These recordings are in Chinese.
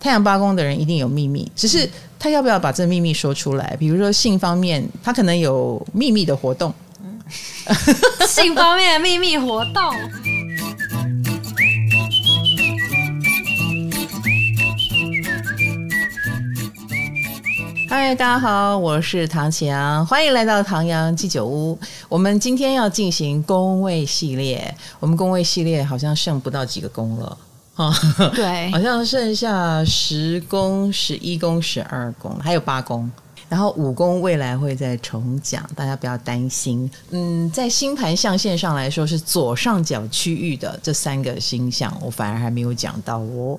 太阳八宫的人一定有秘密，只是他要不要把这秘密说出来？比如说性方面，他可能有秘密的活动。性方面的秘密活动。嗨，大家好，我是唐启阳，欢迎来到唐阳鸡酒屋。我们今天要进行宫位系列，我们宫位系列好像剩不到几个宫了啊，对，好像剩下十宫、十一宫、十二宫，还有八宫。然后五宫未来会再重讲，大家不要担心。嗯，在星盘象限上来说，是左上角区域的这三个星象，我反而还没有讲到哦。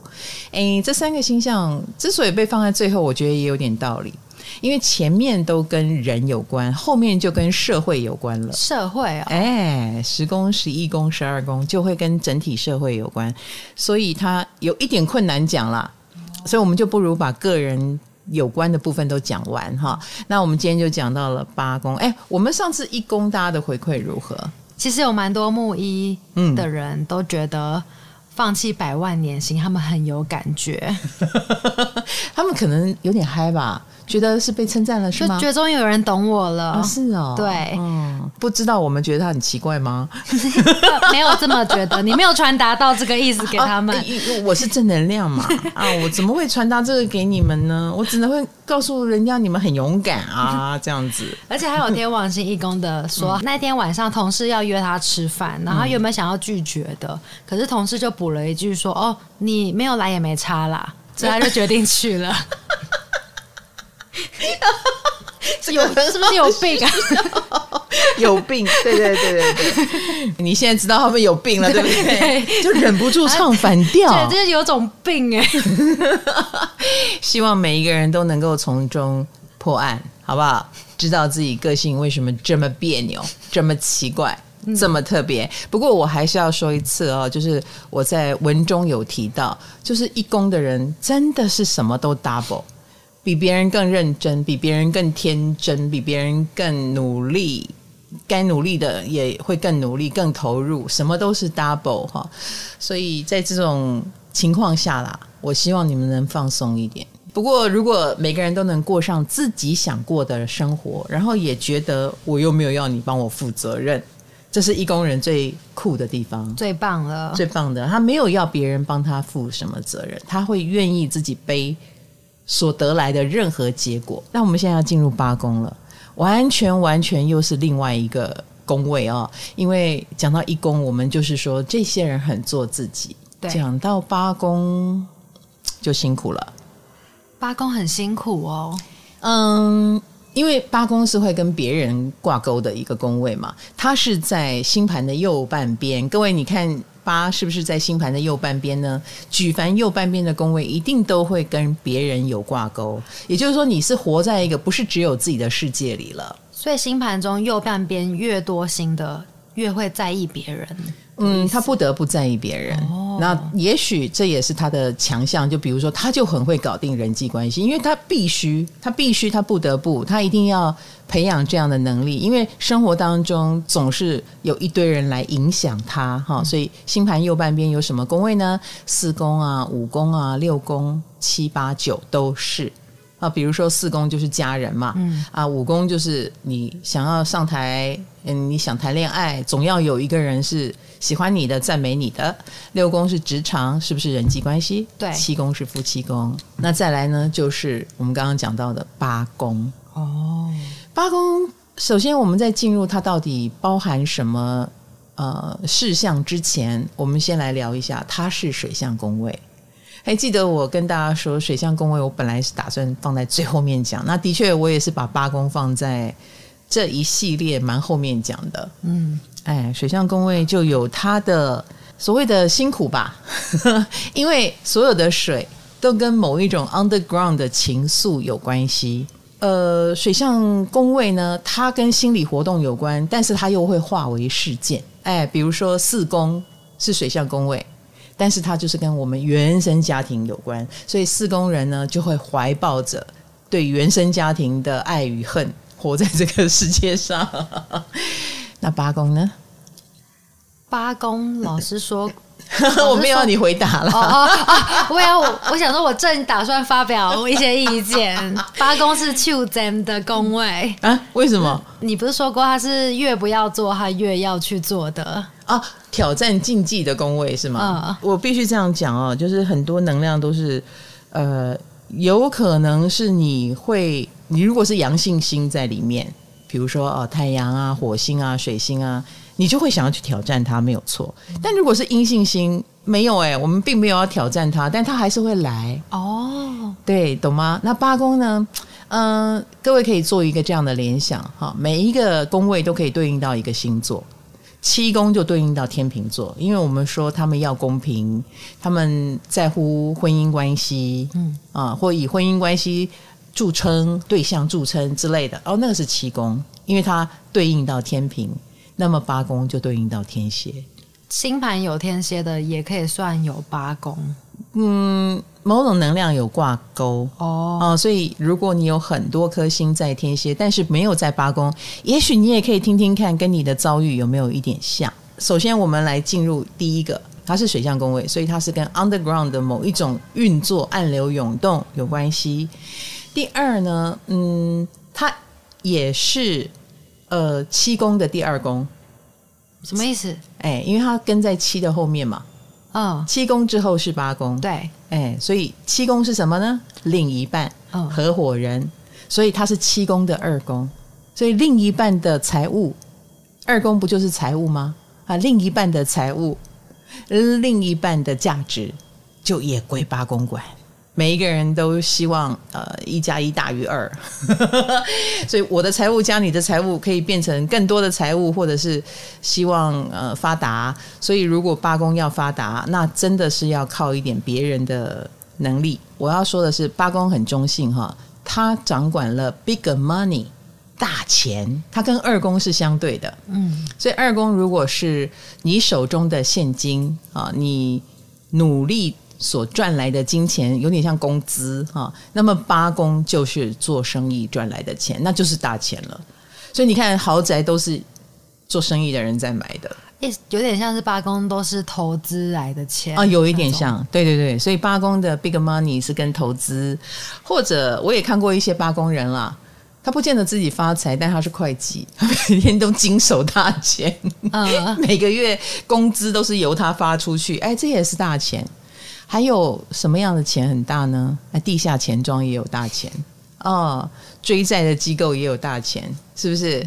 诶，这三个星象之所以被放在最后，我觉得也有点道理，因为前面都跟人有关，后面就跟社会有关了。社会啊、哦，哎，十宫、十一宫、十二宫就会跟整体社会有关，所以它有一点困难讲啦。所以我们就不如把个人。有关的部分都讲完哈，那我们今天就讲到了八宫。哎，我们上次一宫大家的回馈如何？其实有蛮多木一的人都觉得放弃百万年薪，他们很有感觉，他们可能有点嗨吧。觉得是被称赞了是吗？就觉得终于有人懂我了。哦是哦，对，嗯，不知道我们觉得他很奇怪吗？没有这么觉得，你没有传达到这个意思给他们。啊，我是正能量嘛，啊，我怎么会传达这个给你们呢？我只能会告诉人家你们很勇敢啊，这样子。而且还有天王星义工的说，嗯，那天晚上同事要约他吃饭，然后他原本想要拒绝的，可是同事就补了一句说：“哦，你没有来也没差啦。”所以他就决定去了。有是不是有病啊？有病，对对对对对。你现在知道他们有病了，对不对？对，就忍不住唱反调，对，这是有种病哎。希望每一个人都能够从中破案，好不好？知道自己个性为什么这么别扭，这么奇怪，这么特别。不过我还是要说一次哦，就是我在文中有提到，就是义工的人真的是什么都 double。比别人更认真，比别人更天真，比别人更努力，该努力的也会更努力、更投入，什么都是 double 哈。所以在这种情况下啦，我希望你们能放松一点。不过，如果每个人都能过上自己想过的生活，然后也觉得我又没有要你帮我负责任，这是义工人最酷的地方，最棒了，最棒的。他没有要别人帮他负什么责任，他会愿意自己背。所得来的任何结果，那我们现在要进入八宫了，完全完全又是另外一个宫位哦。因为讲到一宫，我们就是说这些人很做自己；讲到八宫，就辛苦了。八宫很辛苦哦，嗯，因为八宫是会跟别人挂钩的一个宫位嘛，它是在星盘的右半边。各位，你看。八是不是在星盘的右半边呢？举凡右半边的宫位，一定都会跟别人有挂钩。也就是说，你是活在一个不是只有自己的世界里了。所以，星盘中右半边越多星的，越会在意别人。嗯，他不得不在意别人。哦，那也许这也是他的强项。就比如说，他就很会搞定人际关系，因为他必须，他必须，他不得不，他一定要培养这样的能力。因为生活当中总是有一堆人来影响他，哈。所以星盘右半边有什么宫位呢？四宫啊，五宫啊，六宫、七八九都是。啊，比如说四宫就是家人嘛，嗯啊，五宫就是你想要上台，嗯，你想谈恋爱，总要有一个人是喜欢你的、赞美你的。六宫是职场，是不是人际关系？对，七宫是夫妻宫。那再来呢，就是我们刚刚讲到的八宫。哦，八宫，首先我们在进入它到底包含什么呃事项之前，我们先来聊一下，它是水象宫位。还记得我跟大家说，水象宫位我本来是打算放在最后面讲，那的确我也是把八宫放在这一系列蛮后面讲的。嗯，哎，水象宫位就有它的所谓的辛苦吧，因为所有的水都跟某一种 underground 的情愫有关系。呃，水象宫位呢，它跟心理活动有关，但是它又会化为事件。哎，比如说四宫是水象宫位。但是它就是跟我们原生家庭有关，所以四宫人呢就会怀抱着对原生家庭的爱与恨，活在这个世界上。那八宫呢？八宫老师说，我没有要你回答了。哦哦哦，我要我，我想说，我正打算发表一些意见。八宫是 choose them 的宫位啊？为什么？你不是说过他是越不要做，他越要去做的啊？挑战禁忌的宫位是吗？嗯、我必须这样讲哦，就是很多能量都是呃，有可能是你会，你如果是阳性星在里面，比如说哦，太阳啊、火星啊、水星啊。你就会想要去挑战它，没有错。但如果是阴性星，没有哎、欸，我们并没有要挑战它，但它还是会来哦。对，懂吗？那八宫呢？嗯、呃，各位可以做一个这样的联想哈，每一个宫位都可以对应到一个星座。七宫就对应到天秤座，因为我们说他们要公平，他们在乎婚姻关系，嗯啊，或以婚姻关系著称、对象著称之类的。哦，那个是七宫，因为它对应到天平。那么八宫就对应到天蝎，星盘有天蝎的也可以算有八宫，嗯，某种能量有挂钩哦，哦，所以如果你有很多颗星在天蝎，但是没有在八宫，也许你也可以听听看，跟你的遭遇有没有一点像。首先，我们来进入第一个，它是水象宫位，所以它是跟 underground 的某一种运作、暗流涌动有关系。第二呢，嗯，它也是。呃，七宫的第二宫，什么意思？哎，因为它跟在七的后面嘛。嗯、哦，七宫之后是八宫。对，哎，所以七宫是什么呢？另一半，哦、合伙人。所以它是七宫的二宫。所以另一半的财务，二宫不就是财务吗？啊，另一半的财务，另一半的价值，就也归八宫管。每一个人都希望呃一加一大于二，所以我的财务加你的财务可以变成更多的财务，或者是希望呃发达。所以如果八宫要发达，那真的是要靠一点别人的能力。我要说的是，八宫很中性哈，它掌管了 big money 大钱，它跟二宫是相对的。嗯，所以二宫如果是你手中的现金啊，你努力。所赚来的金钱有点像工资哈，那么八公就是做生意赚来的钱，那就是大钱了。所以你看，豪宅都是做生意的人在买的，有点像是八公都是投资来的钱啊，有一点像，对对对。所以八公的 big money 是跟投资，或者我也看过一些八宫人啦，他不见得自己发财，但他是会计，他每天都经手大钱，嗯，每个月工资都是由他发出去，哎，这也是大钱。还有什么样的钱很大呢？那地下钱庄也有大钱哦，追债的机构也有大钱，是不是？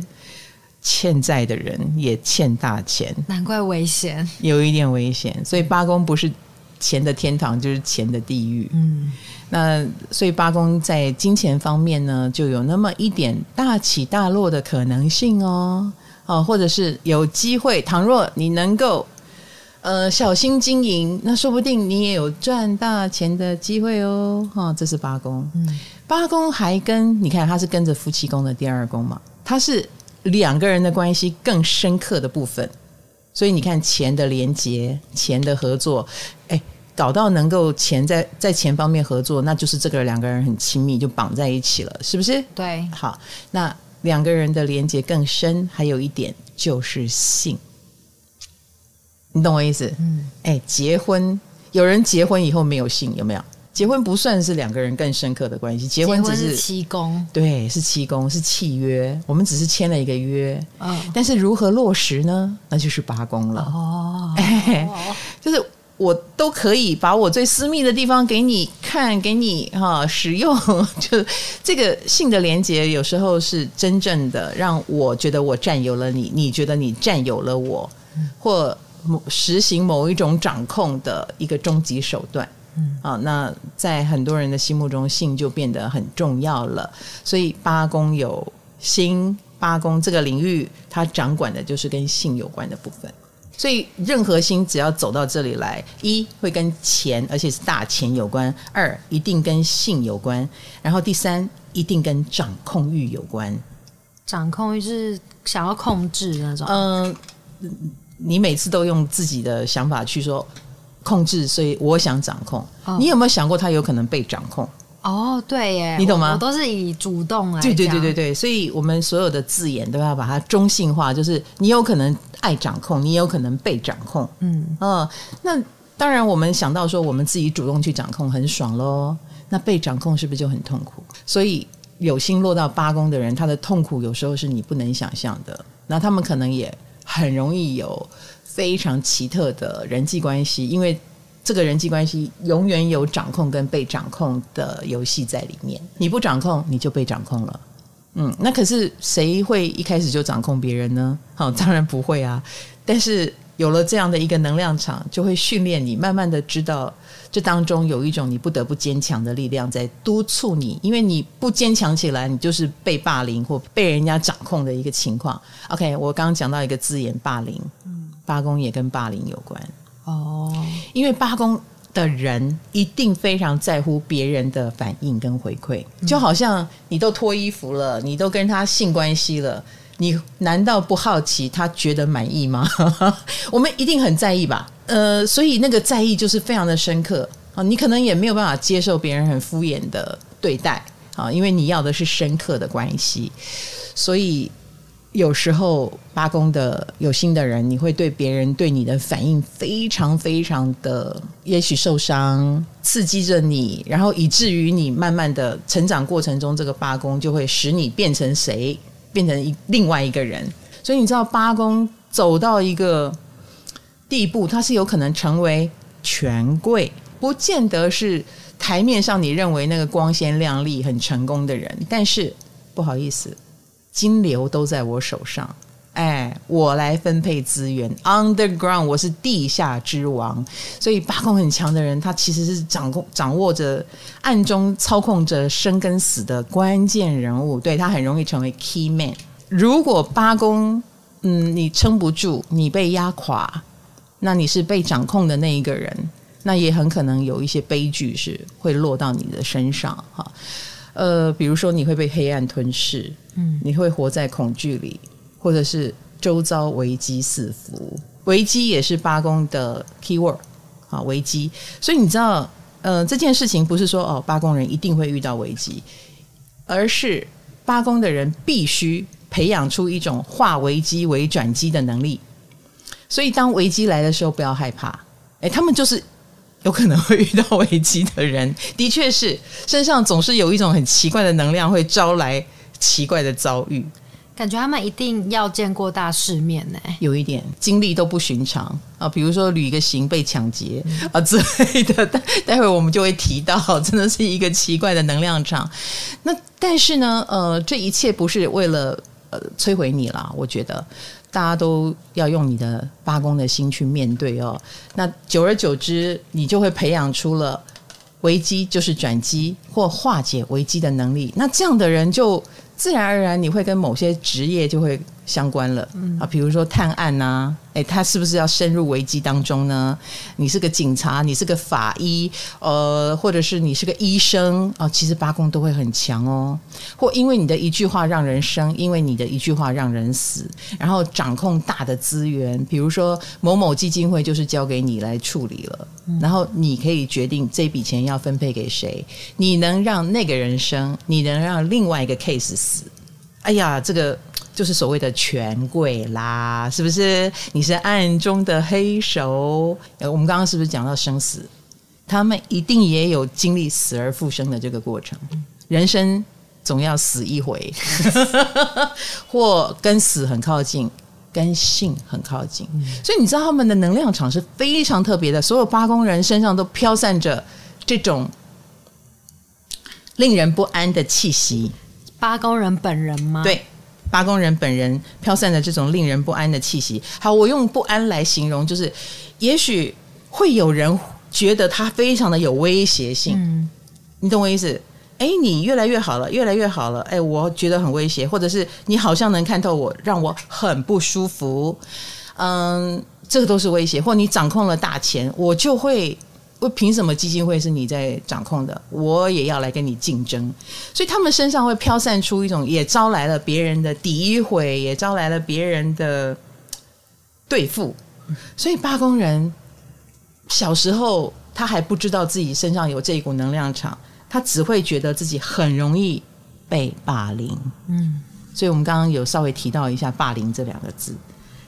欠债的人也欠大钱，难怪危险，有一点危险。所以八公不是钱的天堂，就是钱的地狱。嗯，那所以八公在金钱方面呢，就有那么一点大起大落的可能性哦。哦，或者是有机会，倘若你能够。呃，小心经营，那说不定你也有赚大钱的机会哦。哈、哦，这是八宫。嗯，八宫还跟你看，它是跟着夫妻宫的第二宫嘛，它是两个人的关系更深刻的部分。所以你看，钱的连接，钱的合作，哎，搞到能够钱在在钱方面合作，那就是这个两个人很亲密，就绑在一起了，是不是？对。好，那两个人的连接更深，还有一点就是性。你懂我意思？嗯，哎，结婚有人结婚以后没有性，有没有？结婚不算是两个人更深刻的关系，结婚只是，七公，对，是七公，是契约。我们只是签了一个约，哦，但是如何落实呢？那就是八公了。哦，哎，就是我都可以把我最私密的地方给你看，给你哈使用。就这个性的连接，有时候是真正的让我觉得我占有了你，你觉得你占有了我，或。实行某一种掌控的一个终极手段，嗯，啊，那在很多人的心目中，性就变得很重要了。所以八宫有心，八宫这个领域，它掌管的就是跟性有关的部分。所以任何心只要走到这里来，一会跟钱，而且是大钱有关；二一定跟性有关；然后第三一定跟掌控欲有关。掌控欲是想要控制那种，嗯。你每次都用自己的想法去说控制，所以我想掌控。哦、你有没有想过他有可能被掌控？哦，对耶，你懂吗？我，我都是以主动来。对对对对对，所以我们所有的字眼都要把它中性化，就是你有可能爱掌控，你也有可能被掌控。嗯嗯、呃，那当然，我们想到说我们自己主动去掌控很爽喽，那被掌控是不是就很痛苦？所以有心落到八宫的人，他的痛苦有时候是你不能想象的。那他们可能也很容易有非常奇特的人际关系，因为这个人际关系永远有掌控跟被掌控的游戏在里面。你不掌控，你就被掌控了。嗯，那可是谁会一开始就掌控别人呢？好，当然不会啊。但是有了这样的一个能量场，就会训练你，慢慢的知道这当中有一种你不得不坚强的力量在督促你，因为你不坚强起来，你就是被霸凌或被人家掌控的一个情况。OK，我刚刚讲到一个字眼，霸凌，嗯，八宫也跟霸凌有关哦，因为八宫。的人一定非常在乎别人的反应跟回馈，就好像你都脱衣服了，你都跟他性关系了，你难道不好奇他觉得满意吗？我们一定很在意吧？呃，所以那个在意就是非常的深刻啊，你可能也没有办法接受别人很敷衍的对待啊，因为你要的是深刻的关系，所以。有时候八宫的有心的人，你会对别人对你的反应非常非常的，也许受伤，刺激着你，然后以至于你慢慢的成长过程中，这个八宫就会使你变成谁，变成一另外一个人。所以你知道，八宫走到一个地步，他是有可能成为权贵，不见得是台面上你认为那个光鲜亮丽、很成功的人，但是不好意思。金流都在我手上，哎，我来分配资源。Underground，我是地下之王，所以八宫很强的人，他其实是掌控、掌握着、暗中操控着生跟死的关键人物。对，他很容易成为 key man。如果八宫，嗯，你撑不住，你被压垮，那你是被掌控的那一个人，那也很可能有一些悲剧是会落到你的身上，哈。呃，比如说你会被黑暗吞噬，嗯，你会活在恐惧里，或者是周遭危机四伏，危机也是八宫的 keyword 啊，危机。所以你知道，呃，这件事情不是说哦，八宫人一定会遇到危机，而是八宫的人必须培养出一种化危机为转机的能力。所以当危机来的时候，不要害怕，哎，他们就是。有可能会遇到危机的人，的确是身上总是有一种很奇怪的能量，会招来奇怪的遭遇。感觉他们一定要见过大世面呢，有一点经历都不寻常啊，比如说旅个行被抢劫啊之类的。待待会我们就会提到，真的是一个奇怪的能量场。那但是呢，呃，这一切不是为了呃摧毁你啦，我觉得。大家都要用你的八公的心去面对哦，那久而久之，你就会培养出了危机就是转机或化解危机的能力。那这样的人就自然而然，你会跟某些职业就会相关了啊，比如说探案呐。哎，他是不是要深入危机当中呢？你是个警察，你是个法医，呃，或者是你是个医生啊？其实八宫都会很强哦。或因为你的一句话让人生，因为你的一句话让人死，然后掌控大的资源，比如说某某基金会就是交给你来处理了，然后你可以决定这笔钱要分配给谁，你能让那个人生，你能让另外一个 case 死。哎呀，这个。就是所谓的权贵啦，是不是？你是暗中的黑手。呃，我们刚刚是不是讲到生死？他们一定也有经历死而复生的这个过程。人生总要死一回，或跟死很靠近，跟性很靠近。所以你知道他们的能量场是非常特别的。所有八宫人身上都飘散着这种令人不安的气息。八宫人本人吗？对。八工人本人飘散的这种令人不安的气息，好，我用不安来形容，就是也许会有人觉得他非常的有威胁性，嗯，你懂我意思？哎，你越来越好了，越来越好了，哎，我觉得很威胁，或者是你好像能看透我，让我很不舒服，嗯，这个都是威胁，或你掌控了大钱，我就会。凭什么基金会是你在掌控的？我也要来跟你竞争，所以他们身上会飘散出一种，也招来了别人的诋毁，也招来了别人的对付。所以八工人小时候他还不知道自己身上有这一股能量场，他只会觉得自己很容易被霸凌。嗯，所以我们刚刚有稍微提到一下“霸凌”这两个字。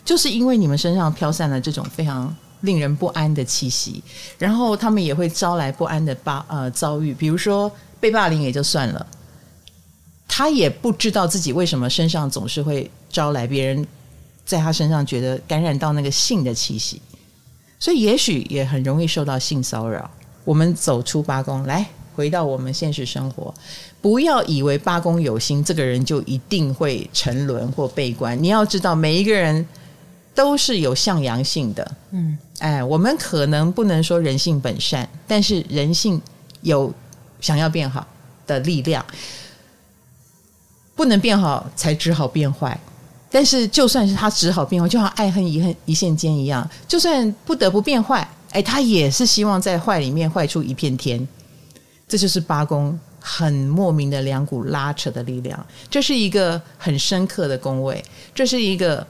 就是因为你们身上飘散了这种非常令人不安的气息，然后他们也会招来不安的霸呃遭遇，比如说被霸凌也就算了，他也不知道自己为什么身上总是会招来别人在他身上觉得感染到那个性的气息，所以也许也很容易受到性骚扰。我们走出八宫来。回到我们现实生活，不要以为八宫有心，这个人就一定会沉沦或悲观。你要知道，每一个人都是有向阳性的。嗯，哎，我们可能不能说人性本善，但是人性有想要变好的力量。不能变好，才只好变坏。但是，就算是他只好变坏，就像爱恨一恨一线间一样，就算不得不变坏，哎，他也是希望在坏里面坏出一片天。这就是八宫很莫名的两股拉扯的力量，这是一个很深刻的宫位，这是一个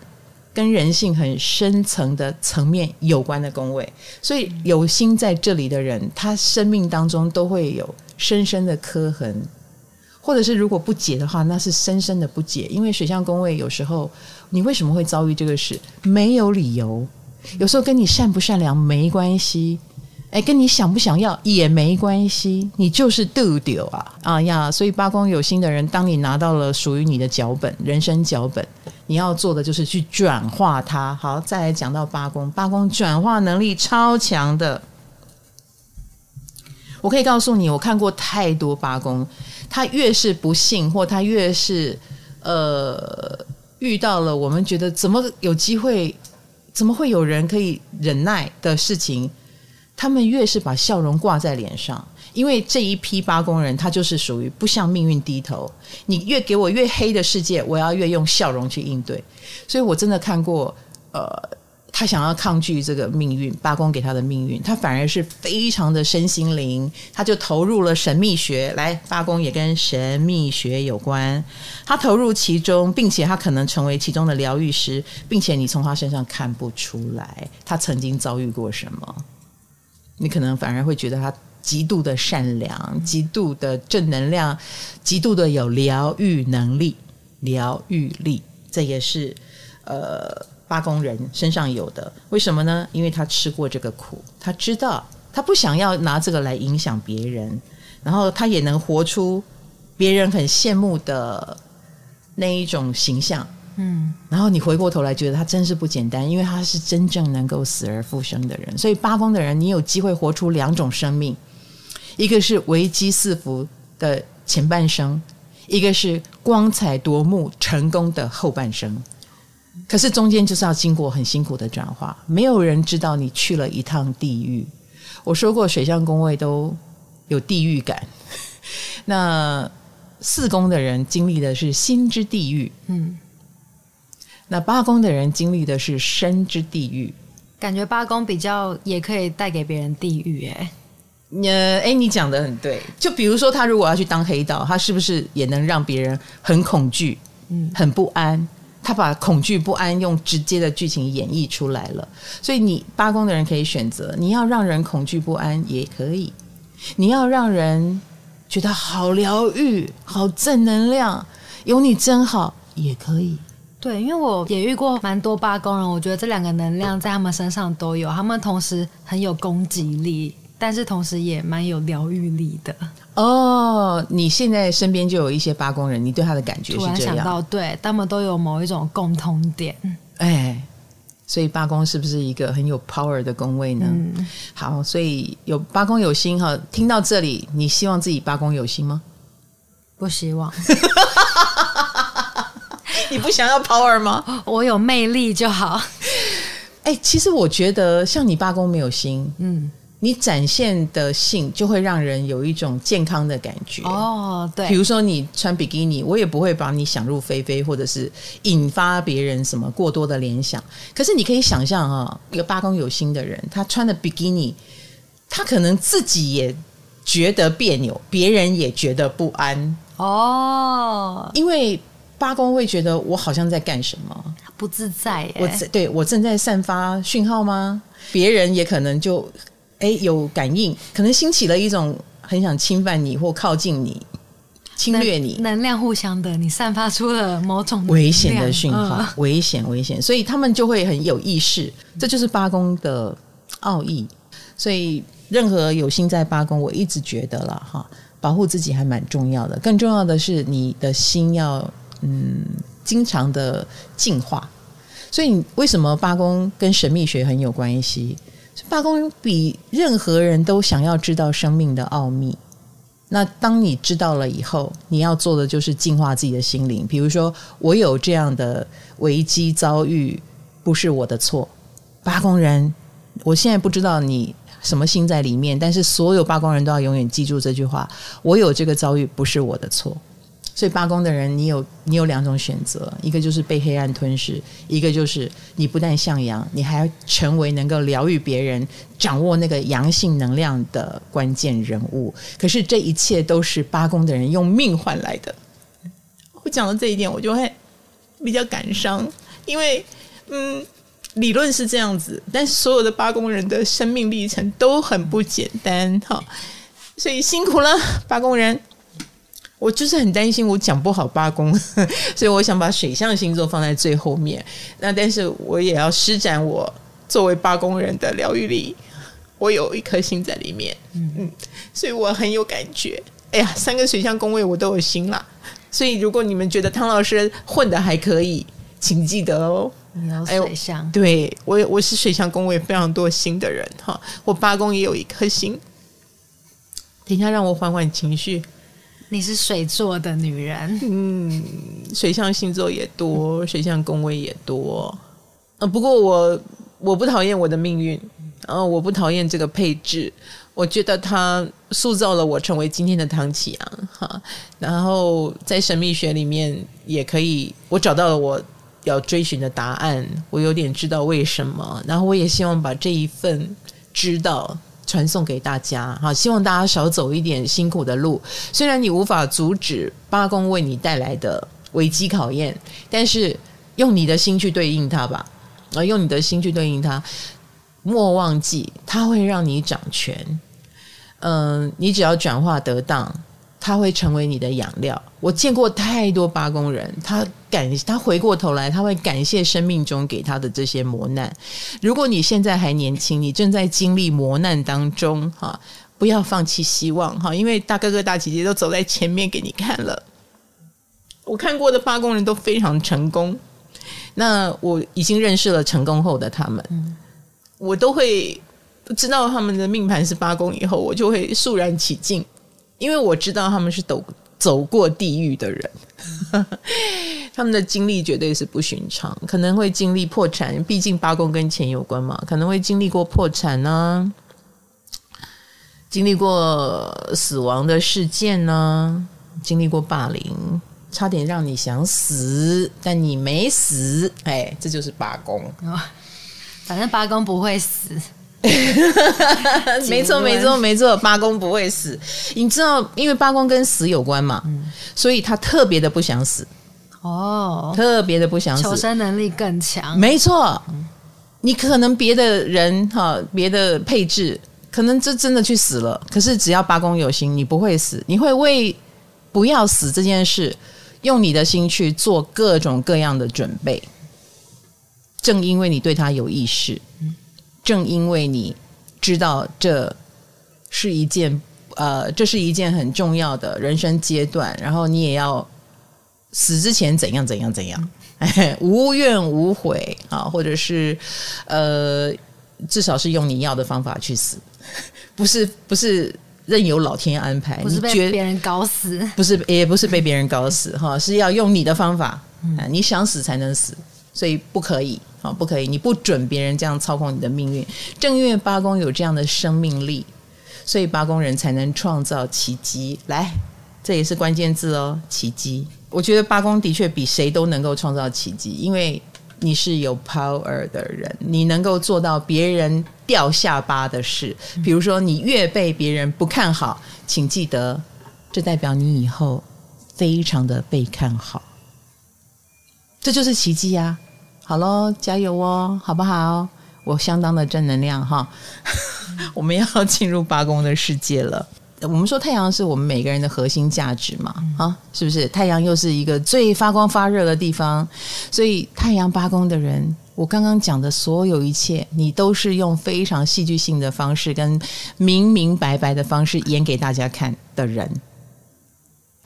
跟人性很深层的层面有关的宫位，所以有心在这里的人，他生命当中都会有深深的磕痕，或者是如果不解的话，那是深深的不解，因为水象宫位有时候你为什么会遭遇这个事，没有理由，有时候跟你善不善良没关系。哎，跟你想不想要也没关系，你就是丢丢啊啊呀！所以八宫有心的人，当你拿到了属于你的脚本、人生脚本，你要做的就是去转化它。好，再来讲到八宫，八宫转化能力超强的。我可以告诉你，我看过太多八宫，他越是不幸，或他越是呃遇到了我们觉得怎么有机会，怎么会有人可以忍耐的事情。他们越是把笑容挂在脸上，因为这一批八宫人，他就是属于不向命运低头。你越给我越黑的世界，我要越用笑容去应对。所以我真的看过，呃，他想要抗拒这个命运，八宫给他的命运，他反而是非常的身心灵，他就投入了神秘学。来，八宫也跟神秘学有关，他投入其中，并且他可能成为其中的疗愈师，并且你从他身上看不出来他曾经遭遇过什么。你可能反而会觉得他极度的善良，极度的正能量，极度的有疗愈能力、疗愈力，这也是呃八宫人身上有的。为什么呢？因为他吃过这个苦，他知道他不想要拿这个来影响别人，然后他也能活出别人很羡慕的那一种形象。嗯，然后你回过头来觉得他真是不简单，因为他是真正能够死而复生的人。所以八宫的人，你有机会活出两种生命，一个是危机四伏的前半生，一个是光彩夺目成功的后半生。可是中间就是要经过很辛苦的转化，没有人知道你去了一趟地狱。我说过，水象宫位都有地狱感。那四宫的人经历的是心之地狱，嗯。那八宫的人经历的是生之地狱，感觉八宫比较也可以带给别人地狱哎。呃，哎，你讲的很对。就比如说，他如果要去当黑道，他是不是也能让别人很恐惧、嗯，很不安？他把恐惧不安用直接的剧情演绎出来了。所以，你八宫的人可以选择，你要让人恐惧不安也可以，你要让人觉得好疗愈、好正能量，有你真好也可以。对，因为我也遇过蛮多八宫人，我觉得这两个能量在他们身上都有，他们同时很有攻击力，但是同时也蛮有疗愈力的。哦，你现在身边就有一些八宫人，你对他的感觉是这样？突然想到，对，他们都有某一种共通点。哎，所以八宫是不是一个很有 power 的宫位呢？嗯，好，所以有八宫有心哈，听到这里，你希望自己八宫有心吗？不希望。你不想要 power 吗？我有魅力就好。哎、欸，其实我觉得像你八公没有心，嗯，你展现的性就会让人有一种健康的感觉。哦，对。比如说你穿比基尼，我也不会把你想入非非，或者是引发别人什么过多的联想。可是你可以想象啊，一个八公有心的人，他穿的比基尼，他可能自己也觉得别扭，别人也觉得不安。哦，因为。八宫会觉得我好像在干什么，不自在。我对我正在散发讯号吗？别人也可能就哎有感应，可能兴起了一种很想侵犯你或靠近你。侵略你，能量互相的，你散发出了某种危险的讯号，嗯、危险危险，所以他们就会很有意识，这就是八宫的奥义。所以任何有心在八宫，我一直觉得了哈，保护自己还蛮重要的。更重要的是，你的心要嗯，经常的进化。所以，为什么八宫跟神秘学很有关系？八宫比任何人都想要知道生命的奥秘。那当你知道了以后，你要做的就是净化自己的心灵。比如说，我有这样的危机遭遇，不是我的错。八宫人，我现在不知道你什么心在里面，但是所有八宫人都要永远记住这句话：我有这个遭遇，不是我的错。所以八宫的人，你有你有两种选择，一个就是被黑暗吞噬，一个就是你不但向阳，你还要成为能够疗愈别人、掌握那个阳性能量的关键人物。可是这一切都是八宫的人用命换来的。我讲到这一点，我就会比较感伤，因为嗯，理论是这样子，但是所有的八宫人的生命历程都很不简单哈，所以辛苦了八宫人。我就是很担心我讲不好八宫，所以我想把水象星座放在最后面。那但是我也要施展我作为八宫人的疗愈力，我有一颗心在里面，嗯嗯，所以我很有感觉。哎呀，三个水象宫位我都有心啦。所以如果你们觉得汤老师混的还可以，请记得哦，你有水象，哎、对我我是水象宫位非常多心的人哈，我八宫也有一颗心。等一下，让我缓缓情绪。你是水做的女人，嗯，水象星座也多，水象宫位也多，呃，不过我我不讨厌我的命运，然后我不讨厌这个配置，我觉得它塑造了我成为今天的唐启阳哈，然后在神秘学里面也可以，我找到了我要追寻的答案，我有点知道为什么，然后我也希望把这一份知道。传送给大家，好，希望大家少走一点辛苦的路。虽然你无法阻止八公为你带来的危机考验，但是用你的心去对应它吧，啊，用你的心去对应它，莫忘记它会让你掌权。嗯，你只要转化得当。他会成为你的养料。我见过太多八工人，他感他回过头来，他会感谢生命中给他的这些磨难。如果你现在还年轻，你正在经历磨难当中，哈，不要放弃希望，哈，因为大哥哥大姐姐都走在前面给你看了。我看过的八工人都非常成功，那我已经认识了成功后的他们，我都会知道他们的命盘是八宫以后，我就会肃然起敬。因为我知道他们是走走过地狱的人，他们的经历绝对是不寻常，可能会经历破产，毕竟八宫跟钱有关嘛，可能会经历过破产呢、经历过死亡的事件呢、经历过霸凌，差点让你想死，但你没死，哎，这就是八宫，反正八宫不会死。没错，没错，没错，八公不会死。你知道，因为八公跟死有关嘛，嗯、所以他特别的不想死。哦，特别的不想死，求生能力更强。没错，你可能别的人哈，别的配置，可能就真的去死了。可是只要八公有心，你不会死，你会为不要死这件事，用你的心去做各种各样的准备。正因为你对他有意识。正因为你知道这是一件呃，这是一件很重要的人生阶段，然后你也要死之前怎样怎样怎样，哎，无怨无悔啊，或者是呃，至少是用你要的方法去死，不是不是任由老天安排，不是被别人搞死，不是也不是被别人搞死哈，是要用你的方法，你想死才能死，所以不可以。不可以，你不准别人这样操控你的命运。正因为八宫有这样的生命力，所以八宫人才能创造奇迹。来，这也是关键字哦，奇迹。我觉得八宫的确比谁都能够创造奇迹，因为你是有 power 的人，你能够做到别人掉下巴的事。比如说，你越被别人不看好，请记得，这代表你以后非常的被看好，这就是奇迹呀。好喽，加油哦，好不好？我相当的正能量哈，我们要进入八宫的世界了。我们说太阳是我们每个人的核心价值嘛，啊，是不是？太阳又是一个最发光发热的地方，所以太阳八宫的人，我刚刚讲的所有一切，你都是用非常戏剧性的方式，跟明明白白的方式演给大家看的人。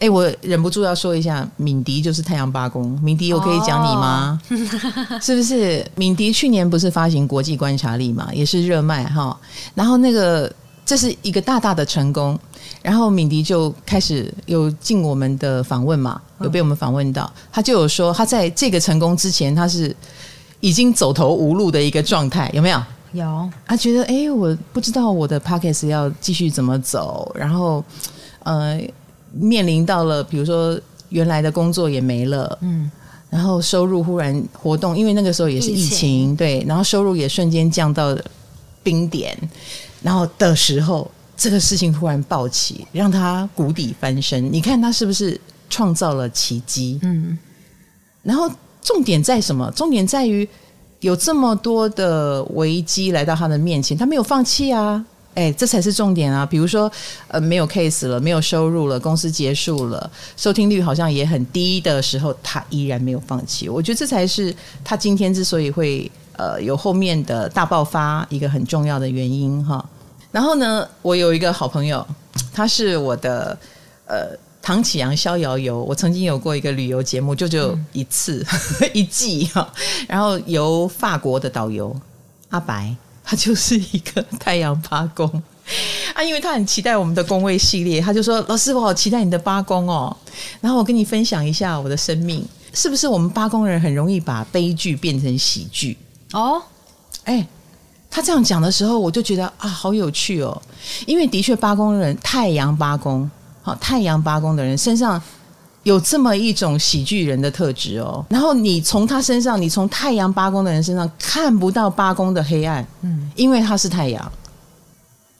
哎，我忍不住要说一下，敏迪就是太阳八宫。敏迪，我可以讲你吗？哦、是不是？敏迪去年不是发行国际观察力嘛，也是热卖哈。然后那个这是一个大大的成功，然后敏迪就开始有进我们的访问嘛，有被我们访问到，他就有说他在这个成功之前，他是已经走投无路的一个状态，有没有？有。他觉得哎，我不知道我的 Podcast 要继续怎么走，然后呃。面临到了，比如说原来的工作也没了，嗯，然后收入忽然活动，因为那个时候也是疫情，对，然后收入也瞬间降到冰点，然后的时候，这个事情忽然暴起，让他谷底翻身。你看他是不是创造了奇迹？嗯，然后重点在什么？重点在于有这么多的危机来到他的面前，他没有放弃啊。哎，这才是重点啊！比如说，呃，没有 case 了，没有收入了，公司结束了，收听率好像也很低的时候，他依然没有放弃。我觉得这才是他今天之所以会呃有后面的大爆发一个很重要的原因哈。然后呢，我有一个好朋友，他是我的呃唐启阳逍遥游，我曾经有过一个旅游节目，就只有一次、嗯、一季哈。然后由法国的导游阿白。他就是一个太阳八宫 啊，因为他很期待我们的宫位系列，他就说：“老师，我好期待你的八宫哦。”然后我跟你分享一下我的生命，是不是我们八宫人很容易把悲剧变成喜剧？哦，哎，他这样讲的时候，我就觉得啊，好有趣哦，因为的确八宫人，太阳八宫，好，太阳八宫的人身上。有这么一种喜剧人的特质哦，然后你从他身上，你从太阳八宫的人身上看不到八宫的黑暗，嗯，因为他是太阳，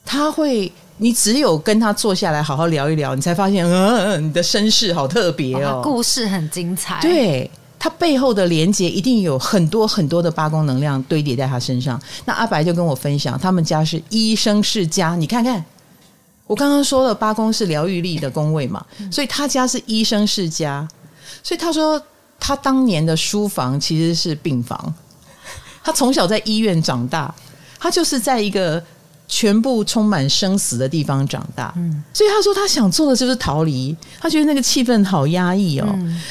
他会，你只有跟他坐下来好好聊一聊，你才发现，嗯，你的身世好特别哦，故事很精彩，对，他背后的连接一定有很多很多的八宫能量堆叠在他身上。那阿白就跟我分享，他们家是医生世家，你看看。我刚刚说了，八宫是疗愈力的宫位嘛，所以他家是医生世家，所以他说他当年的书房其实是病房，他从小在医院长大，他就是在一个全部充满生死的地方长大，所以他说他想做的就是逃离，他觉得那个气氛好压抑哦，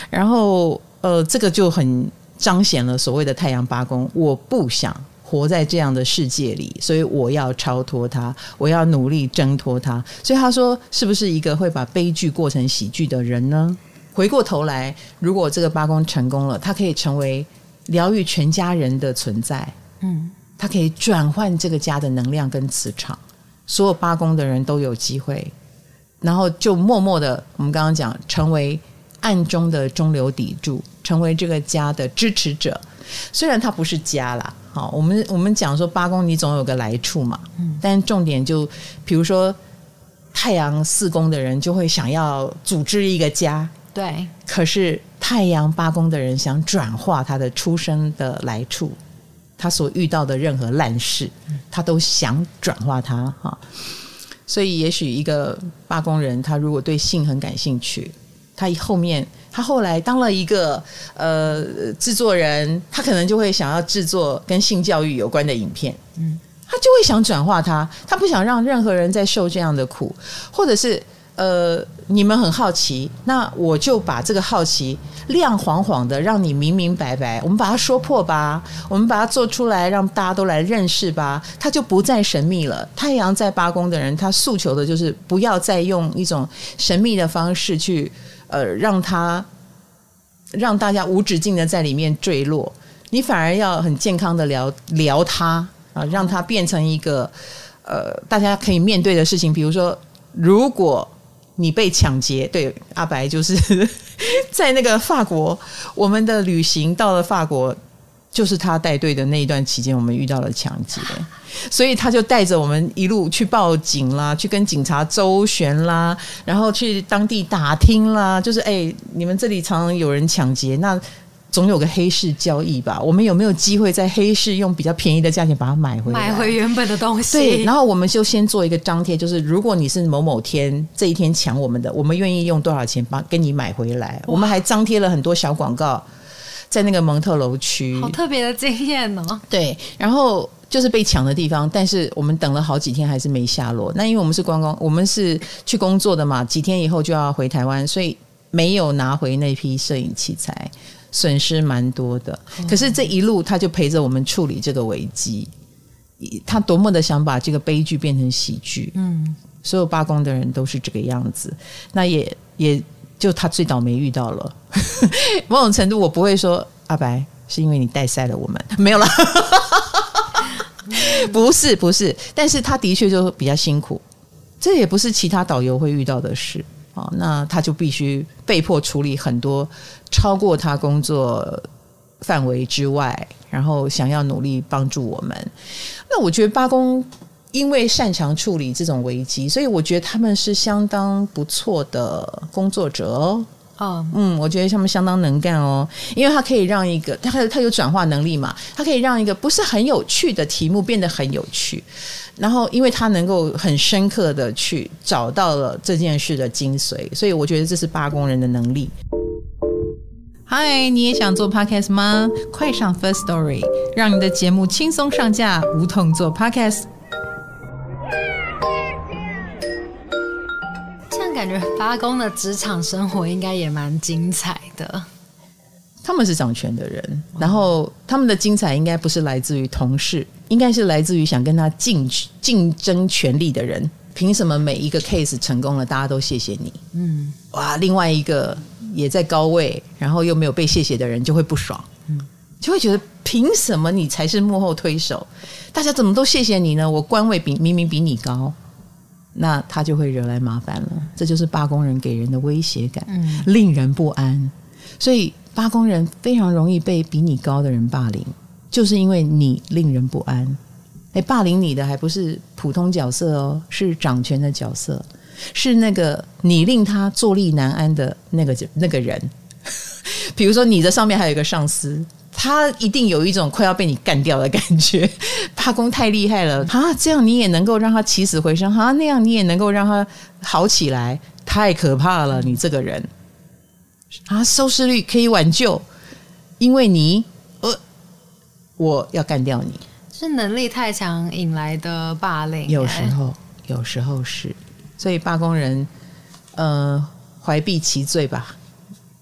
然后呃，这个就很彰显了所谓的太阳八宫，我不想。活在这样的世界里，所以我要超脱它，我要努力挣脱它。所以他说，是不是一个会把悲剧过成喜剧的人呢？回过头来，如果这个八宫成功了，他可以成为疗愈全家人的存在。嗯，他可以转换这个家的能量跟磁场，所有八宫的人都有机会，然后就默默的，我们刚刚讲，成为暗中的中流砥柱，成为这个家的支持者。虽然它不是家啦。好，我们我们讲说八宫你总有个来处嘛，嗯，但重点就比如说太阳四宫的人就会想要组织一个家，对，可是太阳八宫的人想转化他的出生的来处，他所遇到的任何烂事，他都想转化它哈，所以也许一个八宫人，他如果对性很感兴趣，他后面。他后来当了一个呃制作人，他可能就会想要制作跟性教育有关的影片，嗯，他就会想转化他，他不想让任何人再受这样的苦，或者是呃你们很好奇，那我就把这个好奇亮晃晃的让你明明白白，我们把它说破吧，我们把它做出来，让大家都来认识吧，他就不再神秘了。太阳在八宫的人，他诉求的就是不要再用一种神秘的方式去。呃，让他让大家无止境的在里面坠落，你反而要很健康的聊聊他啊，让他变成一个呃大家可以面对的事情。比如说，如果你被抢劫，对，阿白就是 在那个法国，我们的旅行到了法国。就是他带队的那一段期间，我们遇到了抢劫，所以他就带着我们一路去报警啦，去跟警察周旋啦，然后去当地打听啦，就是哎，你们这里常常有人抢劫，那总有个黑市交易吧？我们有没有机会在黑市用比较便宜的价钱把它买回来，买回原本的东西？对，然后我们就先做一个张贴，就是如果你是某某天这一天抢我们的，我们愿意用多少钱把跟你买回来？我们还张贴了很多小广告在那个蒙特楼区，好特别的经验哦。对，然后就是被抢的地方，但是我们等了好几天还是没下落。那因为我们是观光，我们是去工作的嘛，几天以后就要回台湾，所以没有拿回那批摄影器材。损失蛮多的，可是这一路他就陪着我们处理这个危机，他多么的想把这个悲剧变成喜剧。嗯，所有罢工的人都是这个样子，那也也就他最倒霉遇到了。某种程度，我不会说阿白是因为你带赛了我们，没有了，不是不是，但是他的确就比较辛苦，这也不是其他导游会遇到的事。那他就必须被迫处理很多超过他工作范围之外，然后想要努力帮助我们。那我觉得八公因为擅长处理这种危机，所以我觉得他们是相当不错的工作者哦。哦，嗯，我觉得他们相当能干哦，因为他可以让一个他他有转化能力嘛，他可以让一个不是很有趣的题目变得很有趣。然后，因为他能够很深刻的去找到了这件事的精髓，所以我觉得这是罢工人的能力。嗨，你也想做 Podcast 吗？快上 First Story，让你的节目轻松上架，无痛做 Podcast。感觉八公的职场生活应该也蛮精彩的。他们是掌权的人，然后他们的精彩应该不是来自于同事，应该是来自于想跟他竞竞争权力的人。凭什么每一个 case 成功了，大家都谢谢你？嗯，哇，另外一个也在高位，然后又没有被谢谢的人就会不爽，嗯，就会觉得凭什么你才是幕后推手？大家怎么都谢谢你呢？我官位比明明比你高，那他就会惹来麻烦了。这就是罢工人给人的威胁感，嗯，令人不安。所以。罢工人非常容易被比你高的人霸凌，就是因为你令人不安。哎，霸凌你的还不是普通角色哦，是掌权的角色，是那个你令他坐立难安的那个那个人。比如说，你的上面还有一个上司，他一定有一种快要被你干掉的感觉。罢工太厉害了啊！这样你也能够让他起死回生啊？那样你也能够让他好起来？太可怕了，你这个人。啊，收视率可以挽救，因为你，呃，我要干掉你，是能力太强引来的霸凌。有时候，有时候是，所以罢工人，呃，怀璧其罪吧，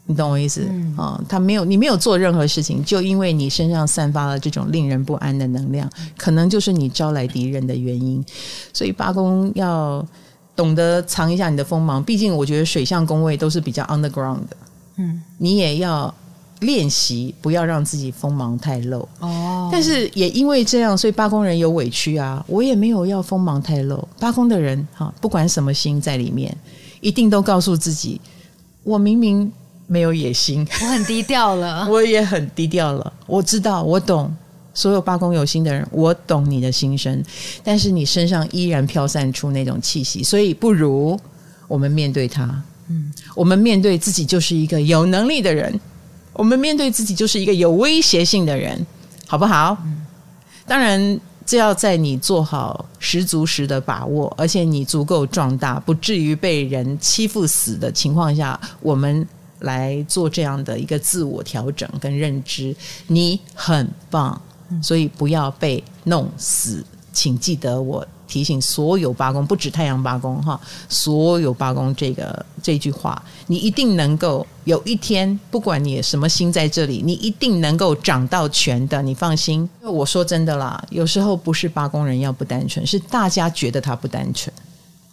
你懂我意思啊？他没有，你没有做任何事情，就因为你身上散发了这种令人不安的能量，可能就是你招来敌人的原因。所以八宫要懂得藏一下你的锋芒，毕竟我觉得水象宫位都是比较 underground 的。嗯，你也要练习，不要让自己锋芒太露哦。但是也因为这样，所以八宫人有委屈啊。我也没有要锋芒太露。八宫的人哈，不管什么心在里面，一定都告诉自己：我明明没有野心，我很低调了。我也很低调了。我知道，我懂所有八公有心的人，我懂你的心声。但是你身上依然飘散出那种气息，所以不如我们面对他。嗯，我们面对自己就是一个有能力的人，我们面对自己就是一个有威胁性的人，好不好？嗯，当然，这要在你做好十足十的把握，而且你足够壮大，不至于被人欺负死的情况下，我们来做这样的一个自我调整跟认知。你很棒，所以不要被弄死，请记得我。提醒所有八公，不止太阳八公哈，所有八公这个这句话，你一定能够有一天，不管你什么心在这里，你一定能够掌到权的，你放心。我说真的啦，有时候不是八公人要不单纯，是大家觉得他不单纯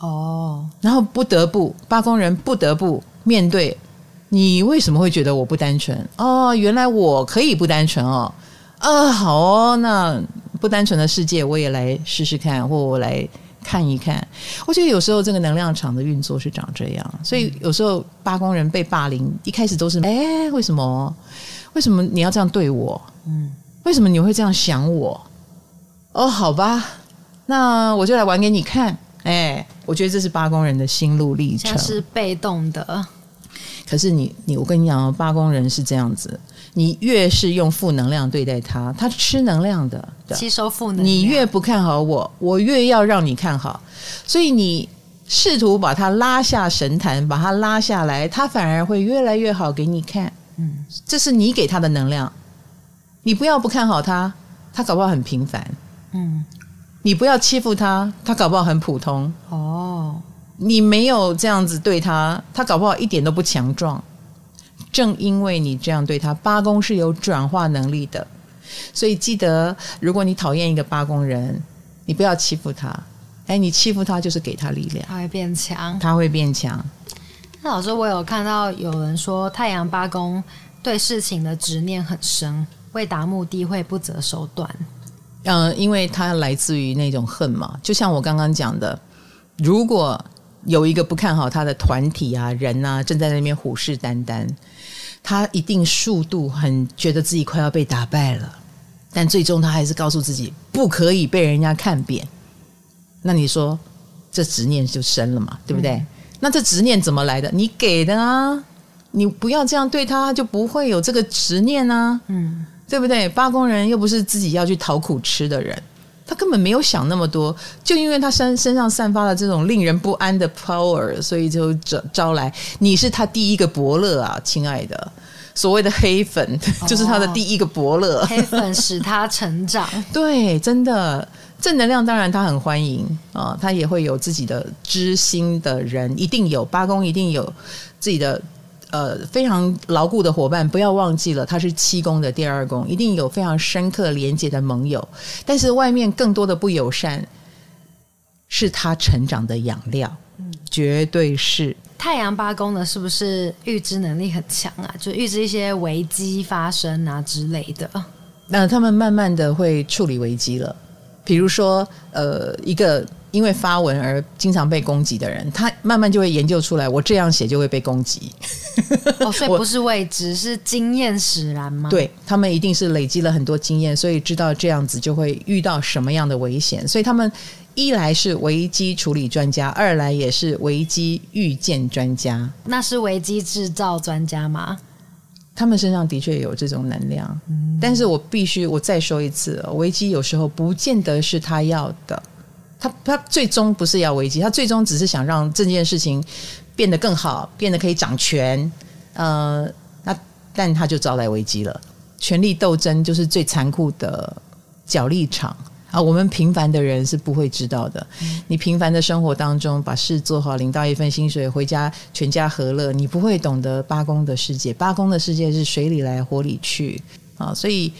哦，然后不得不八工人不得不面对，你为什么会觉得我不单纯？哦，原来我可以不单纯哦，啊，好哦，那。不单纯的世界，我也来试试看，或我来看一看。我觉得有时候这个能量场的运作是长这样，所以有时候八工人被霸凌，一开始都是哎，为什么？为什么你要这样对我？嗯，为什么你会这样想我？哦，好吧，那我就来玩给你看。哎，我觉得这是八工人的心路历程，是被动的。可是你你，我跟你讲哦，八宫人是这样子，你越是用负能量对待他，他吃能量的，吸收负能量。你越不看好我，我越要让你看好，所以你试图把他拉下神坛，把他拉下来，他反而会越来越好给你看。嗯，这是你给他的能量。你不要不看好他，他搞不好很平凡。嗯，你不要欺负他，他搞不好很普通。哦。你没有这样子对他，他搞不好一点都不强壮。正因为你这样对他，八宫是有转化能力的，所以记得，如果你讨厌一个八宫人，你不要欺负他。哎，你欺负他就是给他力量，他会变强，他会变强。那老师，我有看到有人说，太阳八宫对事情的执念很深，为达目的会不择手段。嗯，因为它来自于那种恨嘛，就像我刚刚讲的，如果。有一个不看好他的团体啊，人啊，正在那边虎视眈眈，他一定速度很觉得自己快要被打败了，但最终他还是告诉自己不可以被人家看扁。那你说这执念就深了嘛，对不对？嗯、那这执念怎么来的？你给的啊，你不要这样对他，他就不会有这个执念啊，嗯，对不对？八工人又不是自己要去讨苦吃的人。他根本没有想那么多，就因为他身身上散发了这种令人不安的 power，所以就招招来。你是他第一个伯乐啊，亲爱的，所谓的黑粉、哦、就是他的第一个伯乐。黑粉使他成长，对，真的正能量当然他很欢迎啊，他也会有自己的知心的人，一定有八公，一定有自己的。呃，非常牢固的伙伴，不要忘记了，他是七宫的第二宫，一定有非常深刻连接的盟友。但是外面更多的不友善，是他成长的养料，嗯，绝对是。太阳八宫呢，是不是预知能力很强啊？就预知一些危机发生啊之类的。那他们慢慢的会处理危机了，比如说，呃，一个。因为发文而经常被攻击的人，他慢慢就会研究出来，我这样写就会被攻击。哦，所以不是未知，是经验使然吗？对，他们一定是累积了很多经验，所以知道这样子就会遇到什么样的危险。所以他们一来是危机处理专家，二来也是危机预见专家。那是危机制造专家吗？他们身上的确有这种能量，嗯，但是我必须我再说一次，危机有时候不见得是他要的。他他最终不是要危机，他最终只是想让这件事情变得更好，变得可以掌权。呃，那但他就招来危机了。权力斗争就是最残酷的角力场啊！我们平凡的人是不会知道的。你平凡的生活当中把事做好，领到一份薪水，回家全家和乐，你不会懂得八公的世界。八公的世界是水里来火里去啊！所以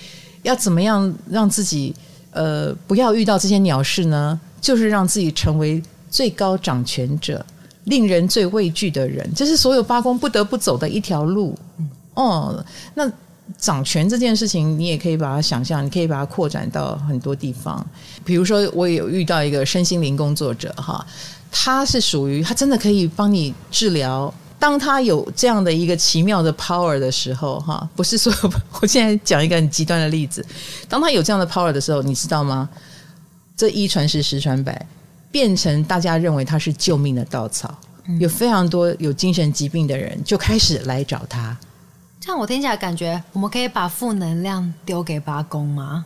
要怎么样让自己呃不要遇到这些鸟事呢？就是让自己成为最高掌权者，令人最畏惧的人，这是所有八公不得不走的一条路。哦，那掌权这件事情，你也可以把它想象，你可以把它扩展到很多地方。比如说，我也有遇到一个身心灵工作者，哈，他是属于他真的可以帮你治疗。当他有这样的一个奇妙的 power 的时候，哈，不是说 我现在讲一个很极端的例子，当他有这样的 power 的时候，你知道吗？这一传十，十传百，变成大家认为他是救命的稻草。有非常多有精神疾病的人就开始来找他。这样我听起来感觉，我们可以把负能量丢给八公吗？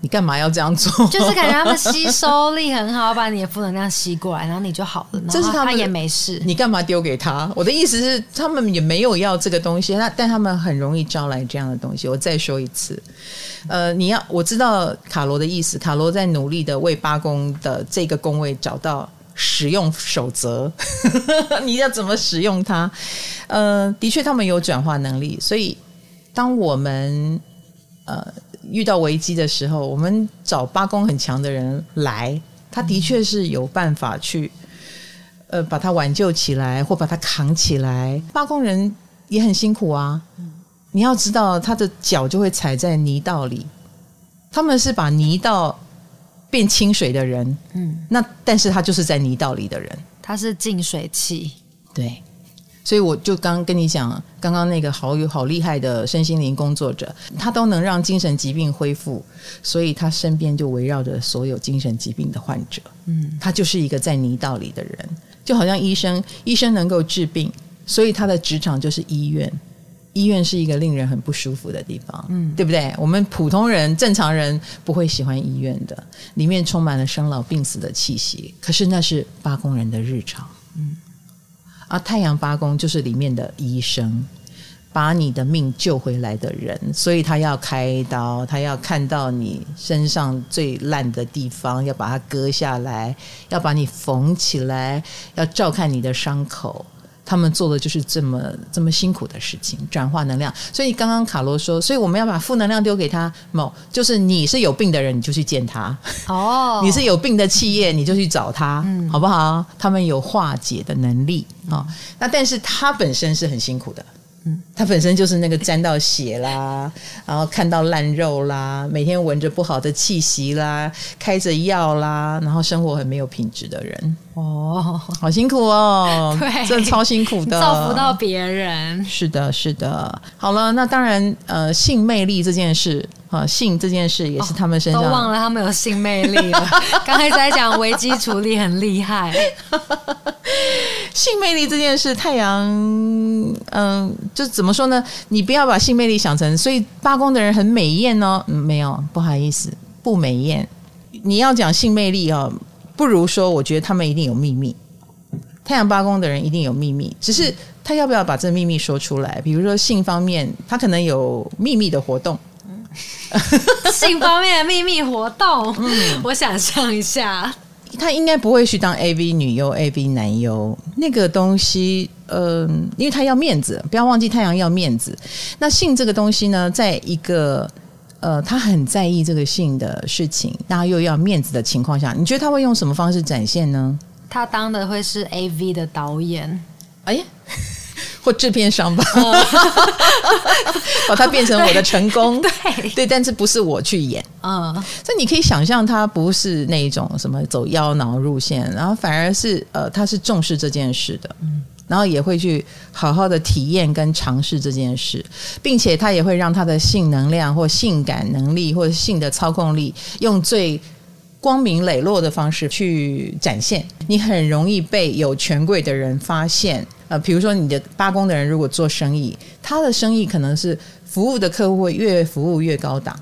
你干嘛要这样做？就是感觉他们吸收力很好，把你的负能量吸过来，然后你就好了。这是他们也没事。你干嘛丢给他？我的意思是，他们也没有要这个东西，那但他们很容易招来这样的东西。我再说一次，呃，你要我知道卡罗的意思，卡罗在努力的为八宫的这个宫位找到使用守则，你要怎么使用它？呃，的确他们有转化能力，所以当我们呃。遇到危机的时候，我们找八宫很强的人来，他的确是有办法去，呃，把他挽救起来或把他扛起来。八宫人也很辛苦啊，你要知道，他的脚就会踩在泥道里，他们是把泥道变清水的人，嗯，那但是他就是在泥道里的人，他是净水器，对。所以我就刚跟你讲，刚刚那个好有好厉害的身心灵工作者，他都能让精神疾病恢复，所以他身边就围绕着所有精神疾病的患者。嗯，他就是一个在泥道里的人，就好像医生，医生能够治病，所以他的职场就是医院。医院是一个令人很不舒服的地方，嗯，对不对？我们普通人、正常人不会喜欢医院的，里面充满了生老病死的气息。可是那是八工人的日常，啊，太阳八宫就是里面的医生，把你的命救回来的人，所以他要开刀，他要看到你身上最烂的地方，要把它割下来，要把你缝起来，要照看你的伤口。他们做的就是这么这么辛苦的事情，转化能量。所以刚刚卡罗说，所以我们要把负能量丢给他。某就是你是有病的人，你就去见他。哦，你是有病的企业，你就去找他，嗯、好不好？他们有化解的能力啊、哦。那但是他本身是很辛苦的。他本身就是那个沾到血啦，然后看到烂肉啦，每天闻着不好的气息啦，开着药啦，然后生活很没有品质的人哦，好辛苦哦，对，真的超辛苦的，造福到别人，是的，是的。好了，那当然，呃，性魅力这件事啊，性这件事也是他们身上、哦、都忘了他们有性魅力了。刚才在讲危机处理很厉害。性魅力这件事，太阳，嗯、呃，就怎么说呢？你不要把性魅力想成，所以八宫的人很美艳哦。嗯，没有，不好意思，不美艳。你要讲性魅力哦，不如说，我觉得他们一定有秘密。太阳八宫的人一定有秘密，只是他要不要把这秘密说出来？比如说性方面，他可能有秘密的活动。性方面的秘密活动，嗯，我想象一下。他应该不会去当 AV 女优、AV 男优那个东西，嗯、呃，因为他要面子，不要忘记太阳要面子。那性这个东西呢，在一个呃，他很在意这个性的事情，那又要面子的情况下，你觉得他会用什么方式展现呢？他当的会是 AV 的导演，哎呀。或制片商吧，把它变成我的成功，对。对，但是不是我去演，嗯，所以你可以想象，他不是那种什么走妖娆路线，然后反而是呃，他是重视这件事的，嗯，然后也会去好好的体验跟尝试这件事，并且他也会让他的性能量或性感能力或者性的操控力用最光明磊落的方式去展现，你很容易被有权贵的人发现。呃，比如说你的八宫的人如果做生意，他的生意可能是服务的客户会越服务越高档，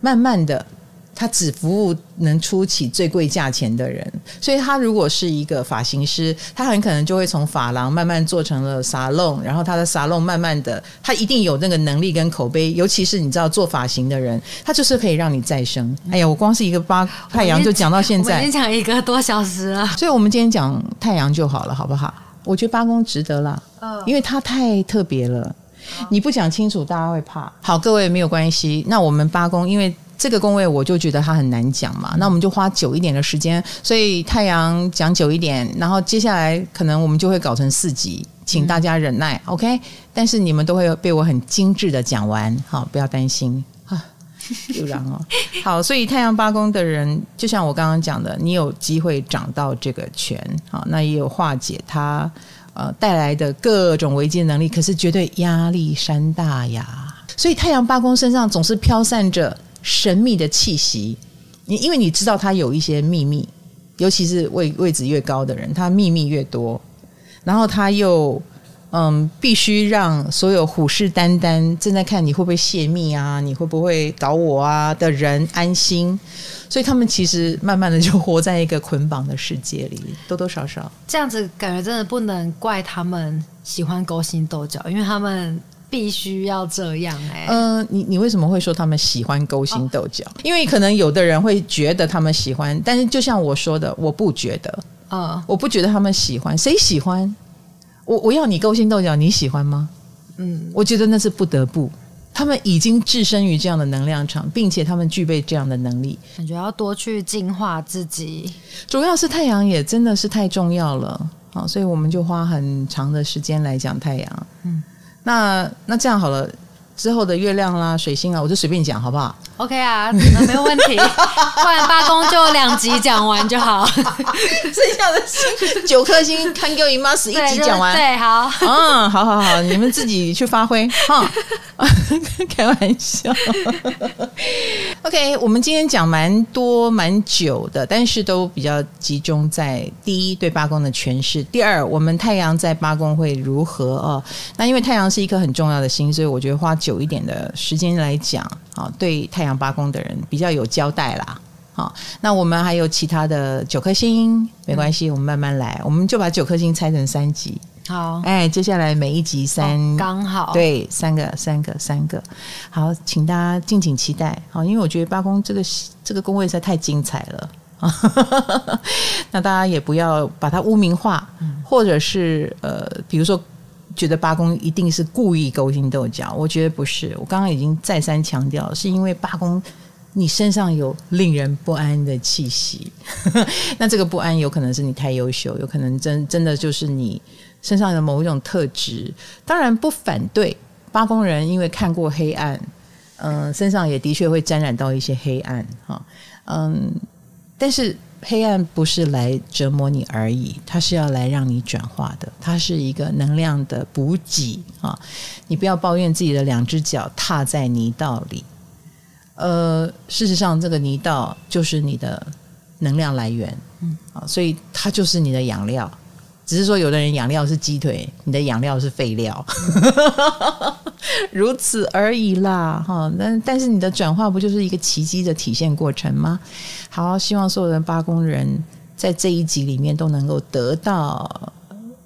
慢慢的，他只服务能出起最贵价钱的人。所以他如果是一个发型师，他很可能就会从发廊慢慢做成了沙龙，然后他的沙龙慢慢的，他一定有那个能力跟口碑。尤其是你知道做发型的人，他就是可以让你再生。哎呀，我光是一个八太阳就讲到现在，已经讲一个多小时了，所以我们今天讲太阳就好了，好不好？我觉得八宫值得啦，因为它太特别了。你不讲清楚，大家会怕。好，各位没有关系。那我们八宫，因为这个宫位，我就觉得它很难讲嘛。那我们就花久一点的时间。所以太阳讲久一点，然后接下来可能我们就会搞成四集，请大家忍耐。OK，但是你们都会被我很精致的讲完，好，不要担心啊。有然哦，好，所以太阳八宫的人，就像我刚刚讲的，你有机会掌到这个权，好，那也有化解他呃带来的各种危机的能力，可是绝对压力山大呀。所以太阳八宫身上总是飘散着神秘的气息，你因为你知道他有一些秘密，尤其是位位置越高的人，他秘密越多，然后他又。嗯，必须让所有虎视眈眈正在看你会不会泄密啊，你会不会搞我啊的人安心，所以他们其实慢慢的就活在一个捆绑的世界里，多多少少这样子感觉真的不能怪他们喜欢勾心斗角，因为他们必须要这样哎、欸。嗯、呃，你你为什么会说他们喜欢勾心斗角？哦、因为可能有的人会觉得他们喜欢，但是就像我说的，我不觉得，啊、哦，我不觉得他们喜欢，谁喜欢？我我要你勾心斗角，你喜欢吗？嗯，我觉得那是不得不。他们已经置身于这样的能量场，并且他们具备这样的能力，感觉要多去净化自己。主要是太阳也真的是太重要了啊，所以我们就花很长的时间来讲太阳。嗯，那那这样好了。之后的月亮啦、水星啊，我就随便讲，好不好？OK 啊，那没有问题。不然八宫就两集讲完就好。剩下的星九颗星看给我姨妈死一集讲完。对，好。嗯，好好好，你们自己去发挥哈。开玩笑。OK，我们今天讲蛮多蛮久的，但是都比较集中在第一对八宫的诠释，第二我们太阳在八宫会如何哦？那因为太阳是一颗很重要的星，所以我觉得花久一点的时间来讲啊，对太阳八宫的人比较有交代啦。好，那我们还有其他的九颗星，没关系，我们慢慢来，我们就把九颗星拆成三集。好，哎，接下来每一集三，刚好对，三个，三个，三个。好，请大家敬请期待。好，因为我觉得八宫这个这个宫位实在太精彩了啊，那大家也不要把它污名化，嗯、或者是呃，比如说觉得八公一定是故意勾心斗角，我觉得不是。我刚刚已经再三强调，是因为八公。你身上有令人不安的气息，那这个不安有可能是你太优秀，有可能真真的就是你身上的某一种特质。当然不反对八公人，因为看过黑暗，嗯、身上也的确会沾染到一些黑暗，哈，嗯，但是黑暗不是来折磨你而已，它是要来让你转化的，它是一个能量的补给啊！你不要抱怨自己的两只脚踏在泥道里。呃，事实上，这个泥道就是你的能量来源，嗯，啊，所以它就是你的养料。只是说，有的人养料是鸡腿，你的养料是废料，如此而已啦，哈。但但是你的转化不就是一个奇迹的体现过程吗？好，希望所有的八宫人在这一集里面都能够得到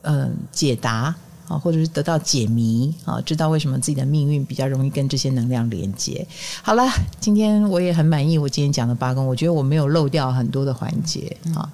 嗯、呃、解答。啊，或者是得到解谜啊，知道为什么自己的命运比较容易跟这些能量连接。好了，今天我也很满意我今天讲的八宫，我觉得我没有漏掉很多的环节啊，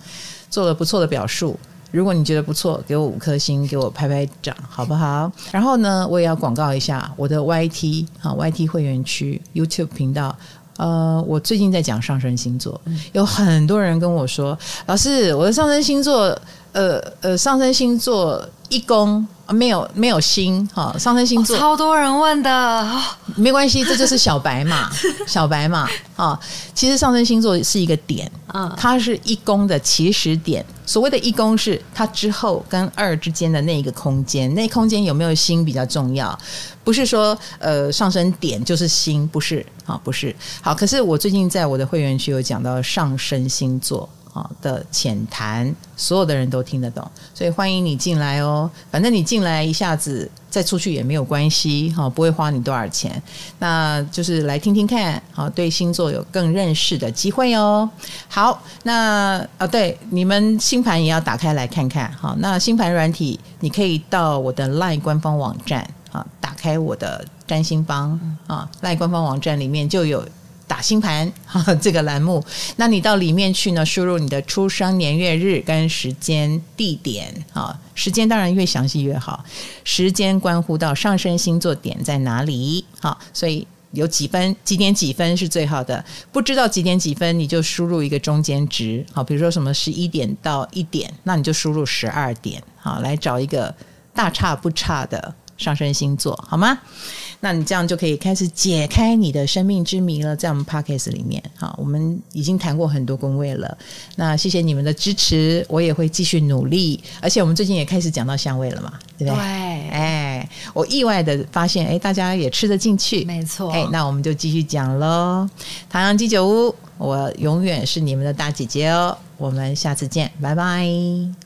做了不错的表述。如果你觉得不错，给我五颗星，给我拍拍掌，好不好？然后呢，我也要广告一下我的 YT 啊，YT 会员区 YouTube 频道。呃，我最近在讲上升星座，有很多人跟我说，老师，我的上升星座，呃呃，上升星座一宫。没有没有星哈，上升星座、哦、超多人问的，没关系，这就是小白嘛，小白嘛啊。其实上升星座是一个点，嗯，它是一宫的起始点。所谓的一宫是它之后跟二之间的那一个空间，那空间有没有星比较重要，不是说呃上升点就是星，不是啊，不是。好，可是我最近在我的会员区有讲到上升星座。啊的浅谈，所有的人都听得懂，所以欢迎你进来哦。反正你进来一下子再出去也没有关系，哈，不会花你多少钱。那就是来听听看，好，对星座有更认识的机会哦。好，那啊，对，你们星盘也要打开来看看，好，那星盘软体你可以到我的 LINE 官方网站，啊，打开我的占星帮啊，LINE 官方网站里面就有。打星盘哈，这个栏目，那你到里面去呢？输入你的出生年月日跟时间地点啊，时间当然越详细越好。时间关乎到上升星座点在哪里，好，所以有几分几点几分是最好的。不知道几点几分，你就输入一个中间值，好，比如说什么十一点到一点，那你就输入十二点，好，来找一个大差不差的。上升星座好吗？那你这样就可以开始解开你的生命之谜了。在我们 Podcast 里面，好，我们已经谈过很多宫位了。那谢谢你们的支持，我也会继续努力。而且我们最近也开始讲到相位了嘛，对不对？对。哎，我意外的发现，哎，大家也吃得进去，没错。哎，那我们就继续讲喽。唐阳鸡酒屋，我永远是你们的大姐姐哦。我们下次见，拜拜。